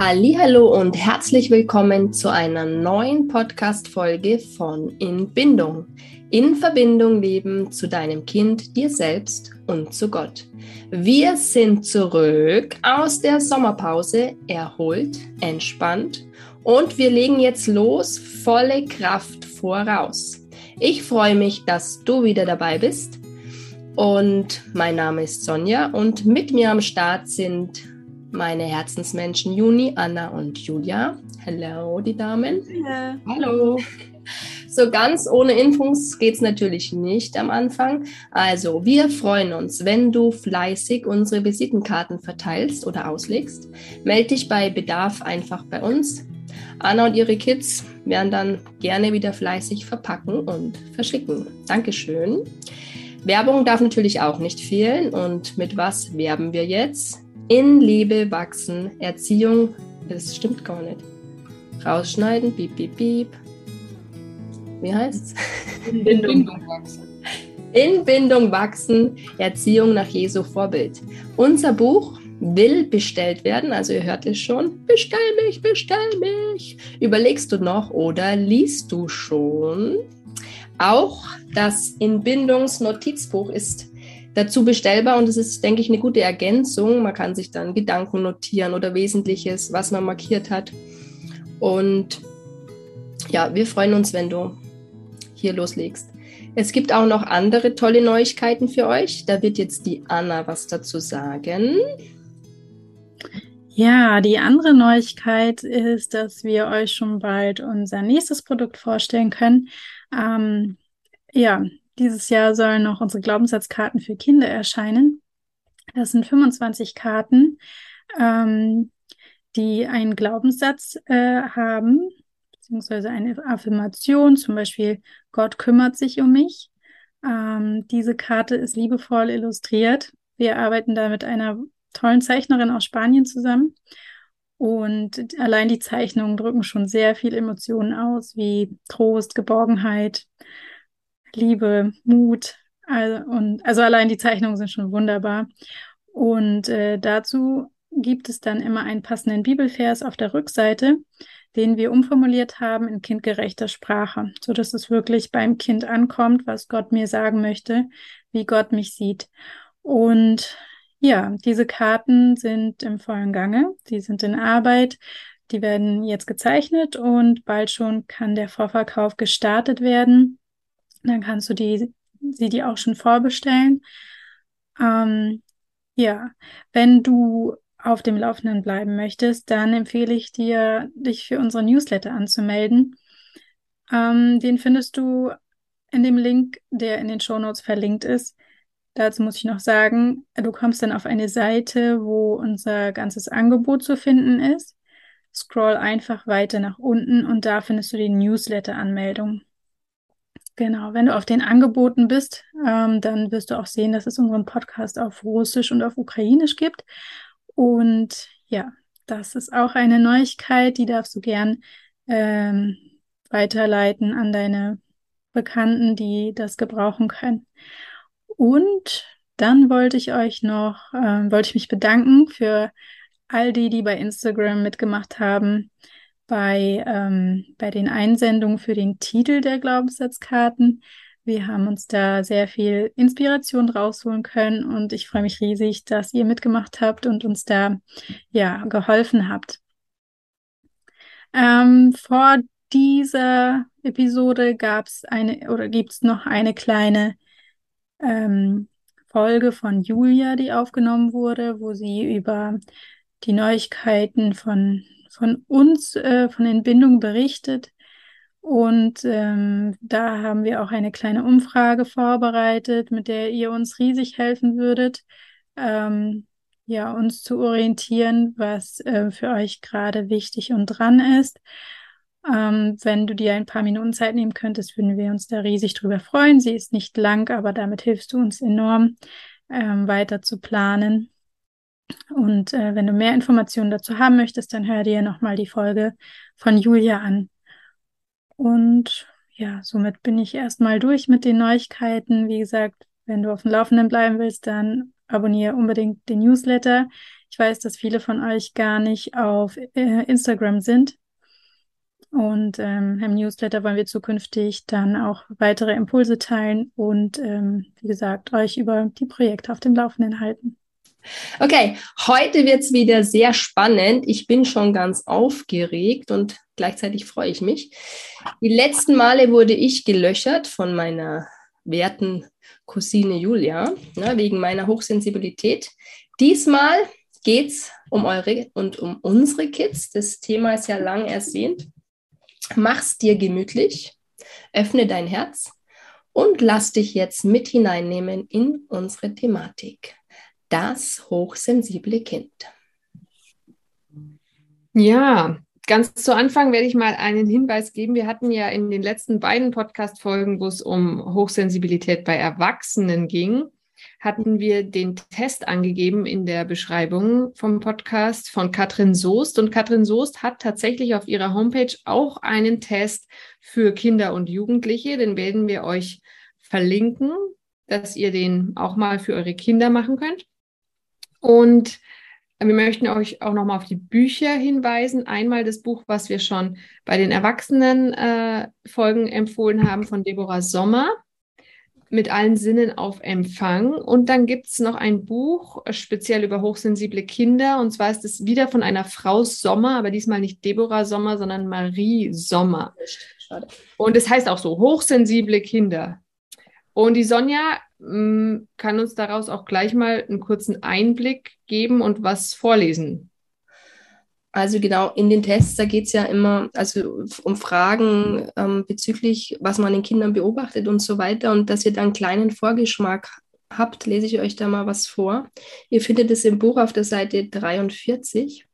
Hallo und herzlich willkommen zu einer neuen Podcast Folge von In Bindung. In Verbindung leben zu deinem Kind, dir selbst und zu Gott. Wir sind zurück aus der Sommerpause, erholt, entspannt und wir legen jetzt los, volle Kraft voraus. Ich freue mich, dass du wieder dabei bist. Und mein Name ist Sonja und mit mir am Start sind meine Herzensmenschen Juni, Anna und Julia. Hallo, die Damen. Ja. Hallo. So ganz ohne Infos geht es natürlich nicht am Anfang. Also, wir freuen uns, wenn du fleißig unsere Visitenkarten verteilst oder auslegst. Meld dich bei Bedarf einfach bei uns. Anna und ihre Kids werden dann gerne wieder fleißig verpacken und verschicken. Dankeschön. Werbung darf natürlich auch nicht fehlen. Und mit was werben wir jetzt? In Liebe wachsen, Erziehung, das stimmt gar nicht. Rausschneiden, piep, piep, piep. Wie heißt es? In Bindung wachsen. In Bindung wachsen, Erziehung nach Jesu Vorbild. Unser Buch will bestellt werden, also ihr hört es schon. Bestell mich, bestell mich. Überlegst du noch oder liest du schon? Auch das Inbindungsnotizbuch ist dazu bestellbar und es ist, denke ich, eine gute Ergänzung. Man kann sich dann Gedanken notieren oder Wesentliches, was man markiert hat. Und ja, wir freuen uns, wenn du hier loslegst. Es gibt auch noch andere tolle Neuigkeiten für euch. Da wird jetzt die Anna was dazu sagen. Ja, die andere Neuigkeit ist, dass wir euch schon bald unser nächstes Produkt vorstellen können. Ähm, ja, dieses Jahr sollen noch unsere Glaubenssatzkarten für Kinder erscheinen. Das sind 25 Karten, ähm, die einen Glaubenssatz äh, haben, beziehungsweise eine Affirmation, zum Beispiel Gott kümmert sich um mich. Ähm, diese Karte ist liebevoll illustriert. Wir arbeiten da mit einer tollen Zeichnerin aus Spanien zusammen. Und allein die Zeichnungen drücken schon sehr viel Emotionen aus, wie Trost, Geborgenheit, Liebe, Mut. Also, und, also allein die Zeichnungen sind schon wunderbar. Und äh, dazu gibt es dann immer einen passenden Bibelvers auf der Rückseite, den wir umformuliert haben in kindgerechter Sprache, so dass es wirklich beim Kind ankommt, was Gott mir sagen möchte, wie Gott mich sieht. Und ja, diese Karten sind im vollen Gange, die sind in Arbeit, die werden jetzt gezeichnet und bald schon kann der Vorverkauf gestartet werden. Dann kannst du die, sie dir auch schon vorbestellen. Ähm, ja, wenn du auf dem Laufenden bleiben möchtest, dann empfehle ich dir, dich für unsere Newsletter anzumelden. Ähm, den findest du in dem Link, der in den Shownotes verlinkt ist. Dazu muss ich noch sagen, du kommst dann auf eine Seite, wo unser ganzes Angebot zu finden ist. Scroll einfach weiter nach unten und da findest du die Newsletter-Anmeldung. Genau, wenn du auf den Angeboten bist, ähm, dann wirst du auch sehen, dass es unseren Podcast auf Russisch und auf Ukrainisch gibt. Und ja, das ist auch eine Neuigkeit, die darfst du gern ähm, weiterleiten an deine Bekannten, die das gebrauchen können. Und dann wollte ich euch noch, äh, wollte ich mich bedanken für all die, die bei Instagram mitgemacht haben bei, ähm, bei den Einsendungen für den Titel der Glaubenssatzkarten. Wir haben uns da sehr viel Inspiration rausholen können und ich freue mich riesig, dass ihr mitgemacht habt und uns da ja geholfen habt. Ähm, vor dieser Episode gab es eine oder gibt es noch eine kleine ähm, Folge von Julia, die aufgenommen wurde, wo sie über die Neuigkeiten von von uns, äh, von Entbindung berichtet. Und ähm, da haben wir auch eine kleine Umfrage vorbereitet, mit der ihr uns riesig helfen würdet, ähm, ja, uns zu orientieren, was äh, für euch gerade wichtig und dran ist. Ähm, wenn du dir ein paar Minuten Zeit nehmen könntest, würden wir uns da riesig drüber freuen. Sie ist nicht lang, aber damit hilfst du uns enorm, ähm, weiter zu planen. Und äh, wenn du mehr Informationen dazu haben möchtest, dann hör dir nochmal die Folge von Julia an. Und ja, somit bin ich erstmal durch mit den Neuigkeiten. Wie gesagt, wenn du auf dem Laufenden bleiben willst, dann abonniere unbedingt den Newsletter. Ich weiß, dass viele von euch gar nicht auf äh, Instagram sind. Und ähm, im Newsletter wollen wir zukünftig dann auch weitere Impulse teilen und, ähm, wie gesagt, euch über die Projekte auf dem Laufenden halten. Okay, heute wird es wieder sehr spannend. Ich bin schon ganz aufgeregt und gleichzeitig freue ich mich. Die letzten Male wurde ich gelöchert von meiner werten Cousine Julia ne, wegen meiner Hochsensibilität. Diesmal geht es um eure und um unsere Kids. Das Thema ist ja lang ersehnt. Mach's dir gemütlich, öffne dein Herz und lass dich jetzt mit hineinnehmen in unsere Thematik. Das hochsensible Kind. Ja, ganz zu Anfang werde ich mal einen Hinweis geben. Wir hatten ja in den letzten beiden Podcast-Folgen, wo es um Hochsensibilität bei Erwachsenen ging, hatten wir den Test angegeben in der Beschreibung vom Podcast von Katrin Soest. Und Katrin Soest hat tatsächlich auf ihrer Homepage auch einen Test für Kinder und Jugendliche. Den werden wir euch verlinken, dass ihr den auch mal für eure Kinder machen könnt. Und wir möchten euch auch nochmal auf die Bücher hinweisen. Einmal das Buch, was wir schon bei den Erwachsenen-Folgen äh, empfohlen haben von Deborah Sommer mit allen Sinnen auf Empfang. Und dann gibt es noch ein Buch speziell über hochsensible Kinder. Und zwar ist es wieder von einer Frau Sommer, aber diesmal nicht Deborah Sommer, sondern Marie Sommer. Schade. Und es heißt auch so, hochsensible Kinder. Und die Sonja mm, kann uns daraus auch gleich mal einen kurzen Einblick geben und was vorlesen. Also genau, in den Tests, da geht es ja immer also um Fragen ähm, bezüglich, was man den Kindern beobachtet und so weiter. Und dass ihr dann einen kleinen Vorgeschmack habt, lese ich euch da mal was vor. Ihr findet es im Buch auf der Seite 43.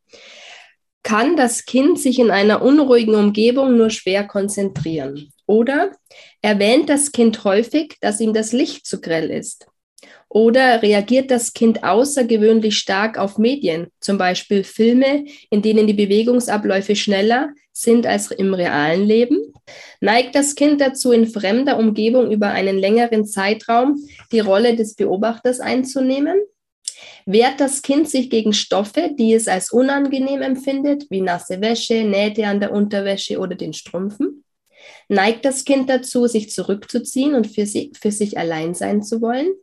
Kann das Kind sich in einer unruhigen Umgebung nur schwer konzentrieren? Oder erwähnt das Kind häufig, dass ihm das Licht zu grell ist? Oder reagiert das Kind außergewöhnlich stark auf Medien, zum Beispiel Filme, in denen die Bewegungsabläufe schneller sind als im realen Leben? Neigt das Kind dazu, in fremder Umgebung über einen längeren Zeitraum die Rolle des Beobachters einzunehmen? Wehrt das Kind sich gegen Stoffe, die es als unangenehm empfindet, wie nasse Wäsche, Nähte an der Unterwäsche oder den Strümpfen? Neigt das Kind dazu, sich zurückzuziehen und für, sie, für sich allein sein zu wollen?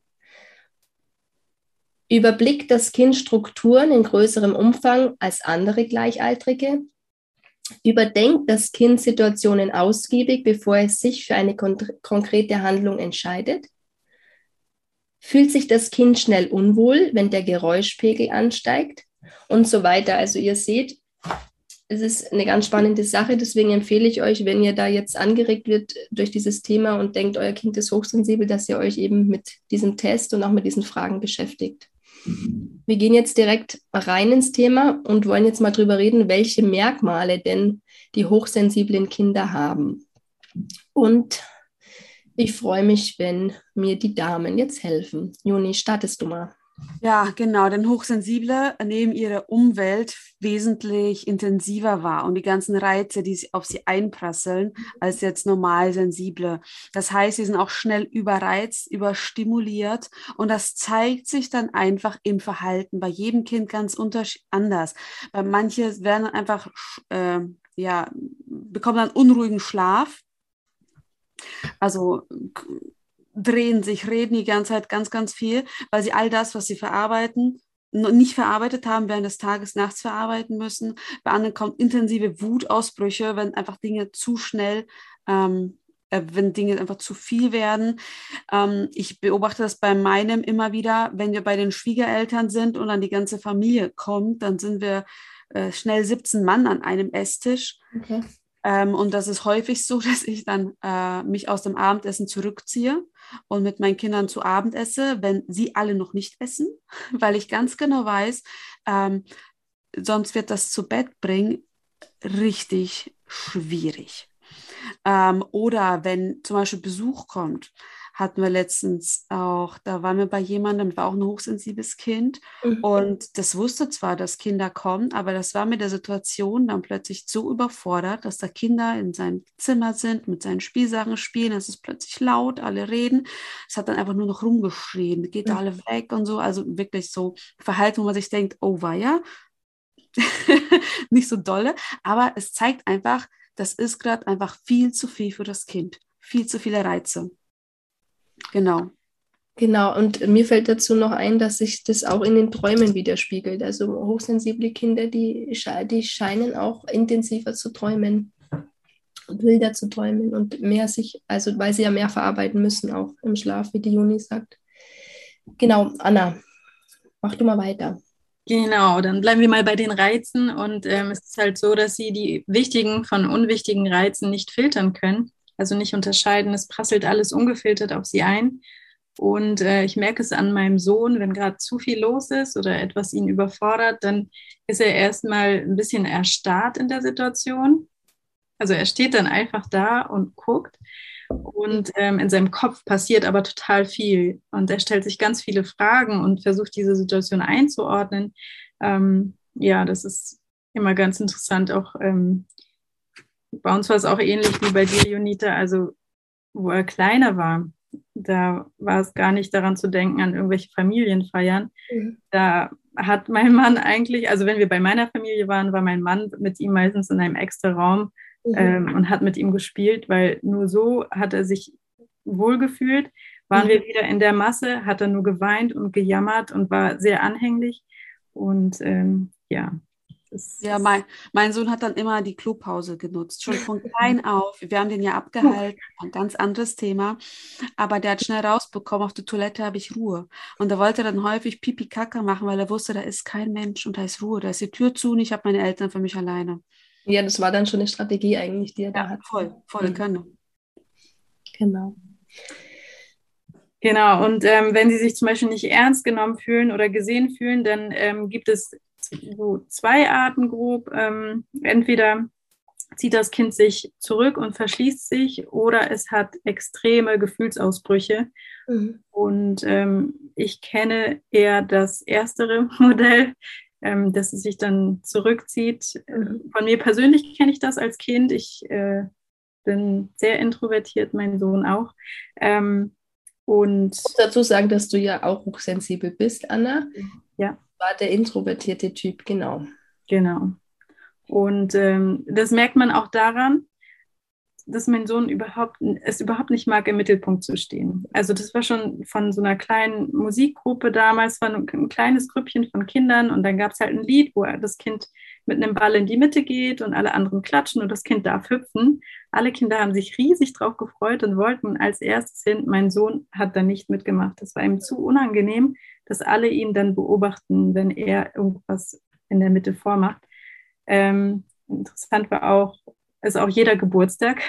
Überblickt das Kind Strukturen in größerem Umfang als andere Gleichaltrige? Überdenkt das Kind Situationen ausgiebig, bevor es sich für eine kon konkrete Handlung entscheidet? Fühlt sich das Kind schnell unwohl, wenn der Geräuschpegel ansteigt? Und so weiter. Also ihr seht, es ist eine ganz spannende Sache. Deswegen empfehle ich euch, wenn ihr da jetzt angeregt wird durch dieses Thema und denkt, euer Kind ist hochsensibel, dass ihr euch eben mit diesem Test und auch mit diesen Fragen beschäftigt. Wir gehen jetzt direkt rein ins Thema und wollen jetzt mal drüber reden, welche Merkmale denn die hochsensiblen Kinder haben. Und ich freue mich, wenn mir die Damen jetzt helfen. Juni, startest du mal. Ja, genau, denn Hochsensible nehmen ihre Umwelt wesentlich intensiver wahr und die ganzen Reize, die auf sie einprasseln, als jetzt normal Sensible. Das heißt, sie sind auch schnell überreizt, überstimuliert und das zeigt sich dann einfach im Verhalten bei jedem Kind ganz anders. Bei manche werden einfach, äh, ja, bekommen dann unruhigen Schlaf. Also drehen sich, reden die ganze Zeit ganz, ganz viel, weil sie all das, was sie verarbeiten, nicht verarbeitet haben, während des Tages nachts verarbeiten müssen. Bei anderen kommen intensive Wutausbrüche, wenn einfach Dinge zu schnell, ähm, äh, wenn Dinge einfach zu viel werden. Ähm, ich beobachte das bei meinem immer wieder, wenn wir bei den Schwiegereltern sind und dann die ganze Familie kommt, dann sind wir äh, schnell 17 Mann an einem Esstisch. Okay. Ähm, und das ist häufig so, dass ich dann äh, mich aus dem Abendessen zurückziehe und mit meinen Kindern zu Abend esse, wenn sie alle noch nicht essen, weil ich ganz genau weiß, ähm, sonst wird das zu Bett bringen richtig schwierig. Ähm, oder wenn zum Beispiel Besuch kommt, hatten wir letztens auch, da waren wir bei jemandem, war auch ein hochsensibles Kind mhm. und das wusste zwar, dass Kinder kommen, aber das war mit der Situation dann plötzlich so überfordert, dass da Kinder in seinem Zimmer sind, mit seinen Spielsachen spielen, es ist plötzlich laut, alle reden. Es hat dann einfach nur noch rumgeschrien, geht mhm. alle weg und so, also wirklich so Verhalten, wo man sich denkt, oh war ja, nicht so dolle, aber es zeigt einfach, das ist gerade einfach viel zu viel für das Kind, viel zu viele Reize. Genau. Genau, und mir fällt dazu noch ein, dass sich das auch in den Träumen widerspiegelt. Also hochsensible Kinder, die, die scheinen auch intensiver zu träumen und wilder zu träumen und mehr sich, also weil sie ja mehr verarbeiten müssen, auch im Schlaf, wie die Juni sagt. Genau, Anna, mach du mal weiter. Genau, dann bleiben wir mal bei den Reizen. Und ähm, es ist halt so, dass sie die wichtigen von unwichtigen Reizen nicht filtern können, also nicht unterscheiden. Es prasselt alles ungefiltert auf sie ein. Und äh, ich merke es an meinem Sohn, wenn gerade zu viel los ist oder etwas ihn überfordert, dann ist er erstmal ein bisschen erstarrt in der Situation. Also er steht dann einfach da und guckt. Und ähm, in seinem Kopf passiert aber total viel. Und er stellt sich ganz viele Fragen und versucht diese Situation einzuordnen. Ähm, ja, das ist immer ganz interessant. Auch ähm, bei uns war es auch ähnlich wie bei dir, Junita. Also, wo er kleiner war, da war es gar nicht daran zu denken, an irgendwelche Familienfeiern. Mhm. Da hat mein Mann eigentlich, also wenn wir bei meiner Familie waren, war mein Mann mit ihm meistens in einem extra Raum mhm. ähm, und hat mit ihm gespielt, weil nur so hat er sich wohlgefühlt. Waren mhm. wir wieder in der Masse, hat er nur geweint und gejammert und war sehr anhänglich. Und ähm, ja. Ja, mein, mein Sohn hat dann immer die Klopause genutzt, schon von klein auf. Wir haben den ja abgehalten, ein ganz anderes Thema. Aber der hat schnell rausbekommen, auf der Toilette habe ich Ruhe. Und da wollte er dann häufig Pipi Kacke machen, weil er wusste, da ist kein Mensch und da ist Ruhe, da ist die Tür zu und ich habe meine Eltern für mich alleine. Ja, das war dann schon eine Strategie eigentlich, die er ja, da hat. Voll, voll, mhm. Können. Genau. Genau, und ähm, wenn sie sich zum Beispiel nicht ernst genommen fühlen oder gesehen fühlen, dann ähm, gibt es so zwei Arten grob. Ähm, entweder zieht das Kind sich zurück und verschließt sich oder es hat extreme Gefühlsausbrüche. Mhm. Und ähm, ich kenne eher das erstere Modell ähm, dass es sich dann zurückzieht. Mhm. Von mir persönlich kenne ich das als Kind. Ich äh, bin sehr introvertiert, mein Sohn auch. Ähm, und ich muss dazu sagen, dass du ja auch hochsensibel bist, Anna. Ja. War der introvertierte Typ, genau. Genau. Und ähm, das merkt man auch daran, dass mein Sohn überhaupt, es überhaupt nicht mag, im Mittelpunkt zu stehen. Also das war schon von so einer kleinen Musikgruppe damals, von ein kleines Grüppchen von Kindern und dann gab es halt ein Lied, wo das Kind mit einem Ball in die Mitte geht und alle anderen klatschen und das Kind darf hüpfen. Alle Kinder haben sich riesig drauf gefreut und wollten als erstes hin. Mein Sohn hat da nicht mitgemacht. Das war ihm zu unangenehm, dass alle ihn dann beobachten, wenn er irgendwas in der Mitte vormacht. Ähm, interessant war auch, ist auch jeder Geburtstag.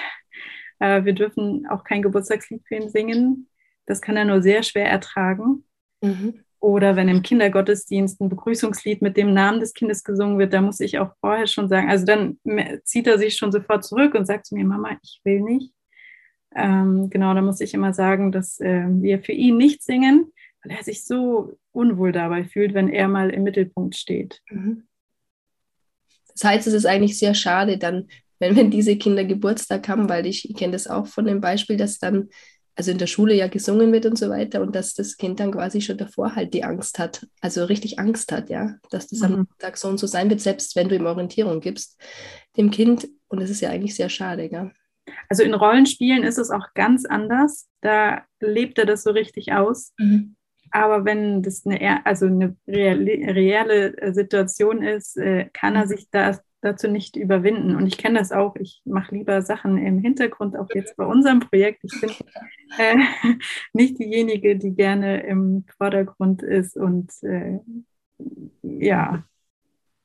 Äh, wir dürfen auch kein Geburtstagslied für ihn singen. Das kann er nur sehr schwer ertragen. Mhm. Oder wenn im Kindergottesdienst ein Begrüßungslied mit dem Namen des Kindes gesungen wird, da muss ich auch vorher schon sagen, also dann zieht er sich schon sofort zurück und sagt zu mir, Mama, ich will nicht. Ähm, genau, da muss ich immer sagen, dass äh, wir für ihn nicht singen, weil er sich so unwohl dabei fühlt, wenn er mal im Mittelpunkt steht. Mhm. Das heißt, es ist eigentlich sehr schade, dann wenn, wenn diese Kinder Geburtstag haben, weil ich, ich kenne das auch von dem Beispiel, dass dann, also in der Schule ja gesungen wird und so weiter und dass das Kind dann quasi schon davor halt die Angst hat, also richtig Angst hat, ja, dass das mhm. am Tag so und so sein wird, selbst wenn du ihm Orientierung gibst, dem Kind. Und das ist ja eigentlich sehr schade, gell? Also in Rollenspielen ist es auch ganz anders. Da lebt er das so richtig aus. Mhm. Aber wenn das eine, also eine reelle, Situation ist, äh, kann er mhm. sich da dazu nicht überwinden. Und ich kenne das auch. Ich mache lieber Sachen im Hintergrund, auch jetzt bei unserem Projekt. Ich bin äh, nicht diejenige, die gerne im Vordergrund ist und äh, ja,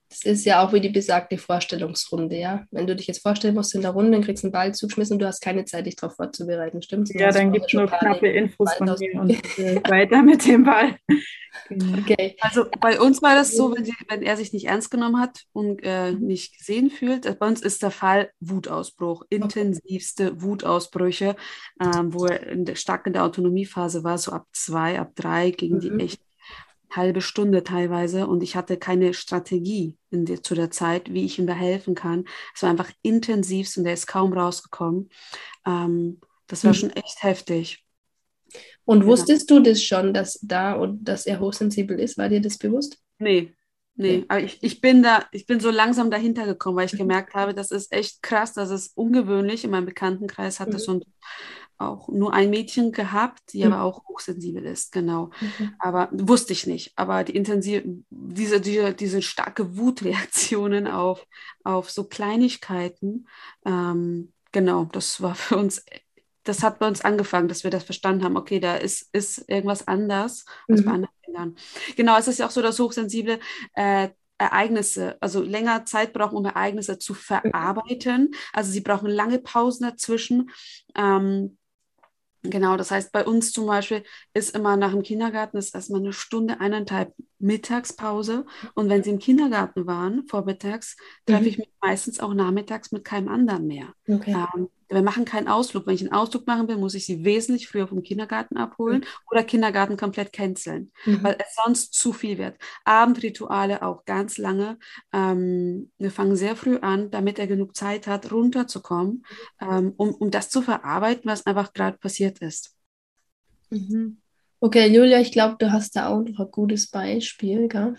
Das ist ja auch wie die besagte Vorstellungsrunde, ja. Wenn du dich jetzt vorstellen musst in der Runde, dann kriegst du einen Ball zugeschmissen und du hast keine Zeit, dich darauf vorzubereiten, stimmt? Ja, dann gibt es nur knappe Infos von mir und äh, weiter mit dem Ball. Genau. Okay. Also bei uns war das so, wenn, sie, wenn er sich nicht ernst genommen hat und äh, nicht gesehen fühlt, äh, bei uns ist der Fall Wutausbruch, intensivste Wutausbrüche, ähm, wo er in der, stark in der Autonomiephase war, so ab zwei, ab drei gingen mhm. die echt halbe Stunde teilweise und ich hatte keine Strategie in der, zu der Zeit, wie ich ihm da helfen kann. Es war einfach intensivst und er ist kaum rausgekommen. Ähm, das war mhm. schon echt heftig. Und genau. wusstest du das schon, dass da und dass er hochsensibel ist? War dir das bewusst? Nee, nee. Aber ich, ich bin da, ich bin so langsam dahinter gekommen, weil ich mhm. gemerkt habe, das ist echt krass, das ist ungewöhnlich. In meinem Bekanntenkreis hat mhm. das so ein auch nur ein Mädchen gehabt, die mhm. aber auch hochsensibel ist, genau. Mhm. Aber wusste ich nicht. Aber die intensive, diese, diese, diese starke Wutreaktionen auf, auf so Kleinigkeiten, ähm, genau, das war für uns, das hat bei uns angefangen, dass wir das verstanden haben, okay, da ist, ist irgendwas anders als mhm. bei anderen Kindern. Genau, es ist ja auch so, dass Hochsensible äh, Ereignisse, also länger Zeit brauchen, um Ereignisse zu verarbeiten. Also sie brauchen lange Pausen dazwischen. Ähm, Genau, das heißt, bei uns zum Beispiel ist immer nach dem Kindergarten ist erstmal eine Stunde, eineinhalb Mittagspause. Und wenn sie im Kindergarten waren, vormittags, treffe mhm. ich mich meistens auch nachmittags mit keinem anderen mehr. Okay. Ähm, wir machen keinen Ausflug. Wenn ich einen Ausflug machen will, muss ich sie wesentlich früher vom Kindergarten abholen mhm. oder Kindergarten komplett canceln, mhm. weil es sonst zu viel wird. Abendrituale auch ganz lange. Ähm, wir fangen sehr früh an, damit er genug Zeit hat, runterzukommen, ähm, um, um das zu verarbeiten, was einfach gerade passiert ist. Mhm. Okay, Julia, ich glaube, du hast da auch noch ein gutes Beispiel, gell?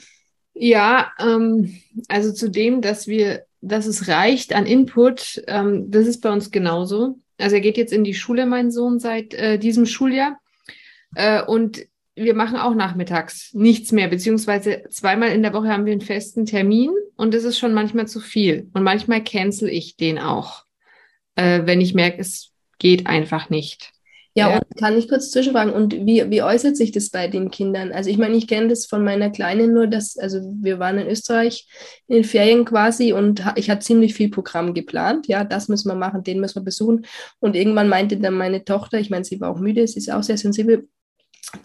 Ja, ähm, also zu dem, dass wir dass es reicht an Input, ähm, das ist bei uns genauso. Also er geht jetzt in die Schule, mein Sohn, seit äh, diesem Schuljahr. Äh, und wir machen auch nachmittags nichts mehr, beziehungsweise zweimal in der Woche haben wir einen festen Termin und das ist schon manchmal zu viel. Und manchmal cancel ich den auch, äh, wenn ich merke, es geht einfach nicht. Ja, ja, und kann ich kurz zwischenfragen, und wie, wie äußert sich das bei den Kindern? Also ich meine, ich kenne das von meiner Kleinen nur, dass, also wir waren in Österreich in den Ferien quasi und ich hatte ziemlich viel Programm geplant. Ja, das müssen wir machen, den müssen wir besuchen. Und irgendwann meinte dann meine Tochter, ich meine, sie war auch müde, sie ist auch sehr sensibel,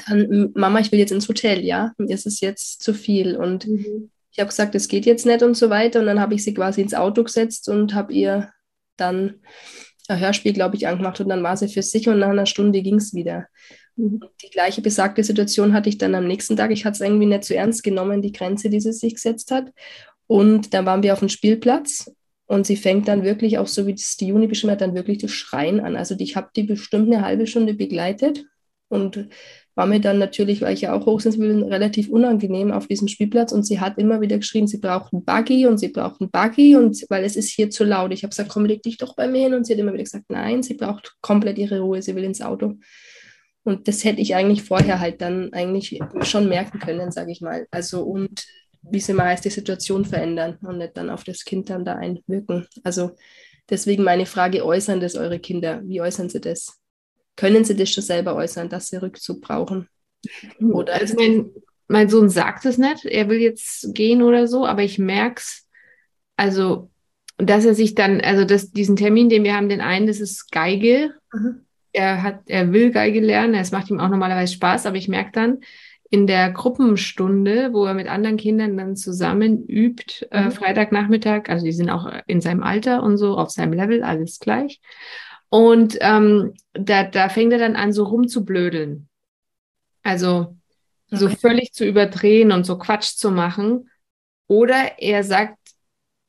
dann, Mama, ich will jetzt ins Hotel, ja, es ist jetzt zu viel. Und mhm. ich habe gesagt, es geht jetzt nicht und so weiter. Und dann habe ich sie quasi ins Auto gesetzt und habe ihr dann Hörspiel, glaube ich, angemacht und dann war sie für sich und nach einer Stunde ging es wieder. Mhm. Die gleiche besagte Situation hatte ich dann am nächsten Tag. Ich hatte es irgendwie nicht so ernst genommen, die Grenze, die sie sich gesetzt hat. Und dann waren wir auf dem Spielplatz und sie fängt dann wirklich auch, so wie das die Juni beschrieben hat, dann wirklich das Schreien an. Also ich habe die bestimmt eine halbe Stunde begleitet und war mir dann natürlich, weil ich ja auch hochsensibel bin, relativ unangenehm auf diesem Spielplatz und sie hat immer wieder geschrien, sie braucht einen Buggy und sie braucht einen Buggy und weil es ist hier zu laut. Ich habe gesagt, komm, leg dich doch bei mir hin und sie hat immer wieder gesagt, nein, sie braucht komplett ihre Ruhe, sie will ins Auto. Und das hätte ich eigentlich vorher halt dann eigentlich schon merken können, sage ich mal. Also und wie sie mal heißt, die Situation verändern und nicht dann auf das Kind dann da einwirken. Also deswegen meine Frage, äußern das eure Kinder? Wie äußern sie das? Können sie das schon selber äußern, dass sie Rückzug brauchen? Oder also mein, mein Sohn sagt es nicht, er will jetzt gehen oder so, aber ich merke es, also, dass er sich dann, also das, diesen Termin, den wir haben, den einen, das ist Geige. Mhm. Er hat, er will Geige lernen, es macht ihm auch normalerweise Spaß, aber ich merke dann, in der Gruppenstunde, wo er mit anderen Kindern dann zusammen übt, äh, mhm. äh, Freitagnachmittag, also die sind auch in seinem Alter und so, auf seinem Level, alles gleich. Und ähm, da, da fängt er dann an, so rumzublödeln. Also okay. so völlig zu überdrehen und so Quatsch zu machen. Oder er sagt,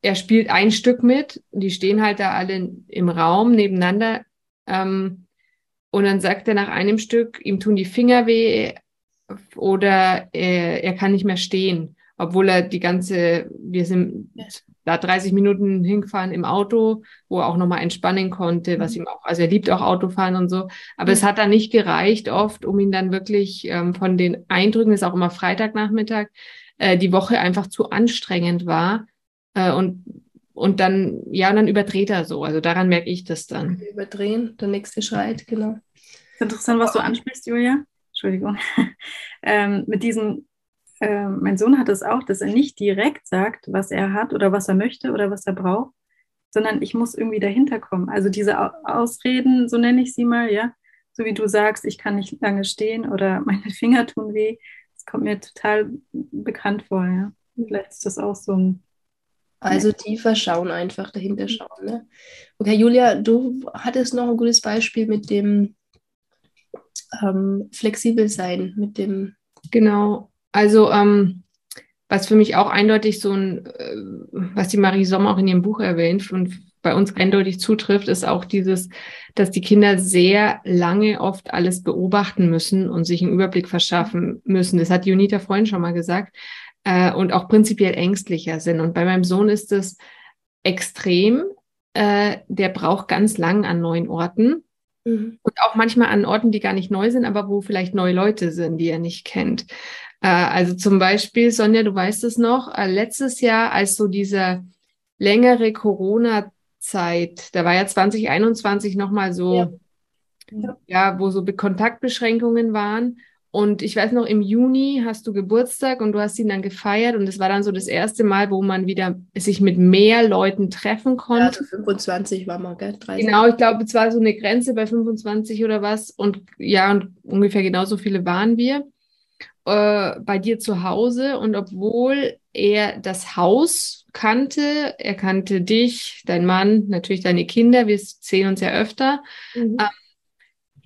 er spielt ein Stück mit, die stehen halt da alle im Raum nebeneinander. Ähm, und dann sagt er nach einem Stück, ihm tun die Finger weh oder er, er kann nicht mehr stehen, obwohl er die ganze, wir sind da 30 Minuten hingefahren im Auto, wo er auch nochmal entspannen konnte, was mhm. ihm auch, also er liebt auch Autofahren und so. Aber mhm. es hat dann nicht gereicht oft, um ihn dann wirklich ähm, von den Eindrücken, das ist auch immer Freitagnachmittag, äh, die Woche einfach zu anstrengend war. Äh, und, und dann, ja, dann überdreht er so. Also daran merke ich das dann. Überdrehen, der nächste Schreit, genau. Das ist interessant, was du ansprichst, Julia. Entschuldigung. ähm, mit diesen äh, mein Sohn hat es auch, dass er nicht direkt sagt, was er hat oder was er möchte oder was er braucht, sondern ich muss irgendwie dahinter kommen. Also diese Ausreden, so nenne ich sie mal, ja, so wie du sagst, ich kann nicht lange stehen oder meine Finger tun weh, das kommt mir total bekannt vor, ja. Vielleicht ist das auch so ein also tiefer schauen, einfach dahinter schauen. Ne? Okay, Julia, du hattest noch ein gutes Beispiel mit dem ähm, flexibel sein, mit dem. Genau. Also ähm, was für mich auch eindeutig so ein, äh, was die Marie Sommer auch in ihrem Buch erwähnt und bei uns eindeutig zutrifft, ist auch dieses, dass die Kinder sehr lange oft alles beobachten müssen und sich einen Überblick verschaffen müssen. Das hat Junita vorhin schon mal gesagt. Äh, und auch prinzipiell ängstlicher sind. Und bei meinem Sohn ist es extrem. Äh, der braucht ganz lang an neuen Orten. Mhm. Und auch manchmal an Orten, die gar nicht neu sind, aber wo vielleicht neue Leute sind, die er nicht kennt. Äh, also zum Beispiel, Sonja, du weißt es noch, äh, letztes Jahr, als so diese längere Corona-Zeit, da war ja 2021 nochmal so, ja. ja, wo so Kontaktbeschränkungen waren. Und ich weiß noch, im Juni hast du Geburtstag und du hast ihn dann gefeiert und es war dann so das erste Mal, wo man wieder sich mit mehr Leuten treffen konnte. Ja, also 25 war man, gell? 30. Genau, ich glaube, es war so eine Grenze bei 25 oder was. Und ja, und ungefähr genauso viele waren wir äh, bei dir zu Hause. Und obwohl er das Haus kannte, er kannte dich, dein Mann, natürlich deine Kinder, wir sehen uns ja öfter. Mhm. Ähm,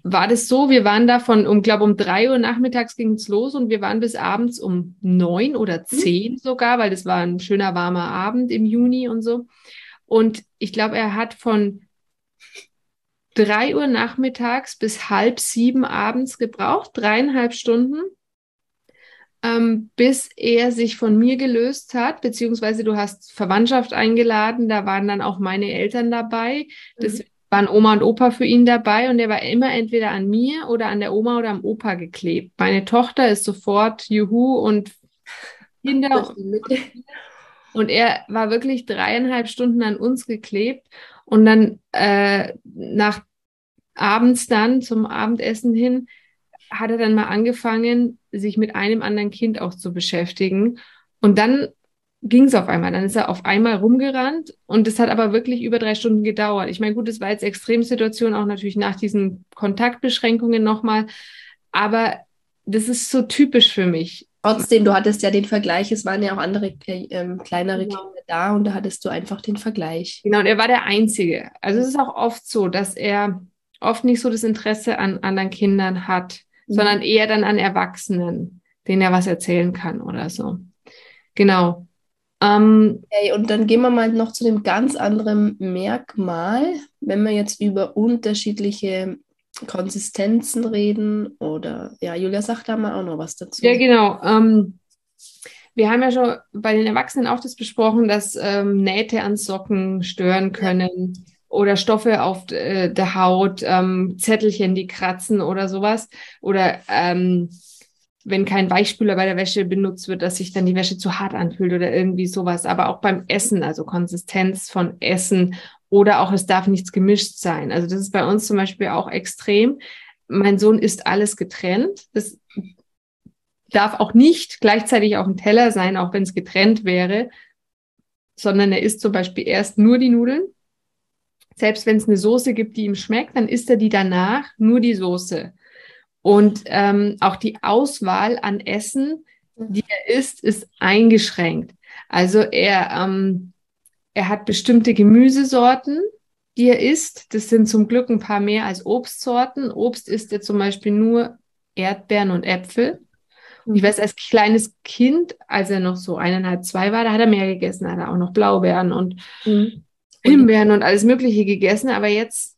war das so, wir waren da von, um, glaube um drei Uhr nachmittags ging es los und wir waren bis abends um neun oder mhm. zehn mhm. sogar, weil das war ein schöner warmer Abend im Juni und so. Und ich glaube, er hat von drei Uhr nachmittags bis halb sieben abends gebraucht, dreieinhalb Stunden, ähm, bis er sich von mir gelöst hat, beziehungsweise du hast Verwandtschaft eingeladen, da waren dann auch meine Eltern dabei. Das mhm waren Oma und Opa für ihn dabei und er war immer entweder an mir oder an der Oma oder am Opa geklebt. Meine Tochter ist sofort Juhu und Kinder. Und er war wirklich dreieinhalb Stunden an uns geklebt und dann äh, nach abends dann zum Abendessen hin hat er dann mal angefangen, sich mit einem anderen Kind auch zu beschäftigen. Und dann ging es auf einmal. Dann ist er auf einmal rumgerannt und es hat aber wirklich über drei Stunden gedauert. Ich meine, gut, es war jetzt Extremsituation, auch natürlich nach diesen Kontaktbeschränkungen nochmal. Aber das ist so typisch für mich. Trotzdem, du hattest ja den Vergleich, es waren ja auch andere äh, ähm, kleinere genau. Kinder da und da hattest du einfach den Vergleich. Genau, und er war der Einzige. Also es ist auch oft so, dass er oft nicht so das Interesse an anderen Kindern hat, mhm. sondern eher dann an Erwachsenen, denen er was erzählen kann oder so. Genau. Ähm, okay, und dann gehen wir mal noch zu dem ganz anderen Merkmal, wenn wir jetzt über unterschiedliche Konsistenzen reden oder ja, Julia sagt da mal auch noch was dazu. Ja, genau. Ähm, wir haben ja schon bei den Erwachsenen auch das besprochen, dass ähm, Nähte an Socken stören können. Oder Stoffe auf äh, der Haut, ähm, Zettelchen, die kratzen oder sowas oder ähm, wenn kein Weichspüler bei der Wäsche benutzt wird, dass sich dann die Wäsche zu hart anfühlt oder irgendwie sowas. Aber auch beim Essen, also Konsistenz von Essen oder auch es darf nichts gemischt sein. Also das ist bei uns zum Beispiel auch extrem. Mein Sohn isst alles getrennt. Das darf auch nicht gleichzeitig auch ein Teller sein, auch wenn es getrennt wäre, sondern er isst zum Beispiel erst nur die Nudeln. Selbst wenn es eine Soße gibt, die ihm schmeckt, dann isst er die danach nur die Soße. Und ähm, auch die Auswahl an Essen, die er isst, ist eingeschränkt. Also er, ähm, er hat bestimmte Gemüsesorten, die er isst. Das sind zum Glück ein paar mehr als Obstsorten. Obst isst er zum Beispiel nur Erdbeeren und Äpfel. Und ich weiß, als kleines Kind, als er noch so eineinhalb, zwei war, da hat er mehr gegessen. Da hat er auch noch Blaubeeren und mhm. Himbeeren und alles Mögliche gegessen. Aber jetzt,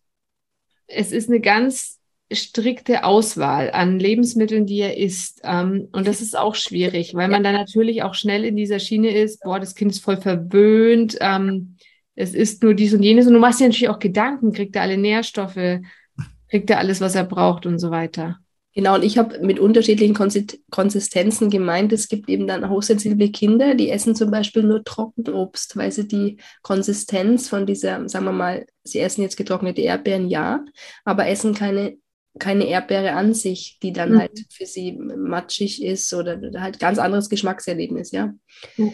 es ist eine ganz strikte Auswahl an Lebensmitteln, die er isst. Ähm, und das ist auch schwierig, weil man dann natürlich auch schnell in dieser Schiene ist, boah, das Kind ist voll verwöhnt, ähm, es ist nur dies und jenes. Und du machst dir natürlich auch Gedanken, kriegt er alle Nährstoffe, kriegt er alles, was er braucht und so weiter. Genau, und ich habe mit unterschiedlichen Konsistenzen gemeint, es gibt eben dann hochsensible Kinder, die essen zum Beispiel nur Trockenobst, weil sie die Konsistenz von dieser, sagen wir mal, sie essen jetzt getrocknete Erdbeeren, ja, aber essen keine keine Erdbeere an sich, die dann Mhm. halt für sie matschig ist oder halt ganz anderes Geschmackserlebnis, ja. Ja.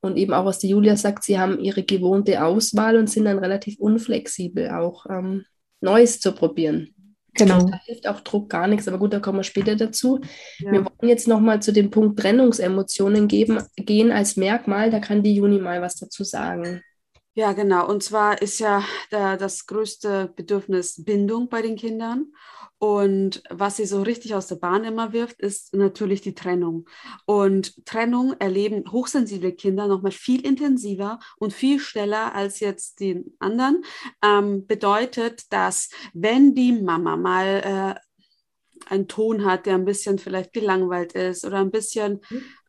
Und eben auch, was die Julia sagt, sie haben ihre gewohnte Auswahl und sind dann relativ unflexibel, auch ähm, Neues zu probieren. Genau. Da hilft auch Druck gar nichts, aber gut, da kommen wir später dazu. Ja. Wir wollen jetzt nochmal zu dem Punkt Trennungsemotionen geben, gehen als Merkmal. Da kann die Juni mal was dazu sagen. Ja, genau. Und zwar ist ja da das größte Bedürfnis Bindung bei den Kindern. Und was sie so richtig aus der Bahn immer wirft, ist natürlich die Trennung. Und Trennung erleben hochsensible Kinder nochmal viel intensiver und viel schneller als jetzt die anderen. Ähm, bedeutet, dass wenn die Mama mal äh, einen Ton hat, der ein bisschen vielleicht gelangweilt ist oder ein bisschen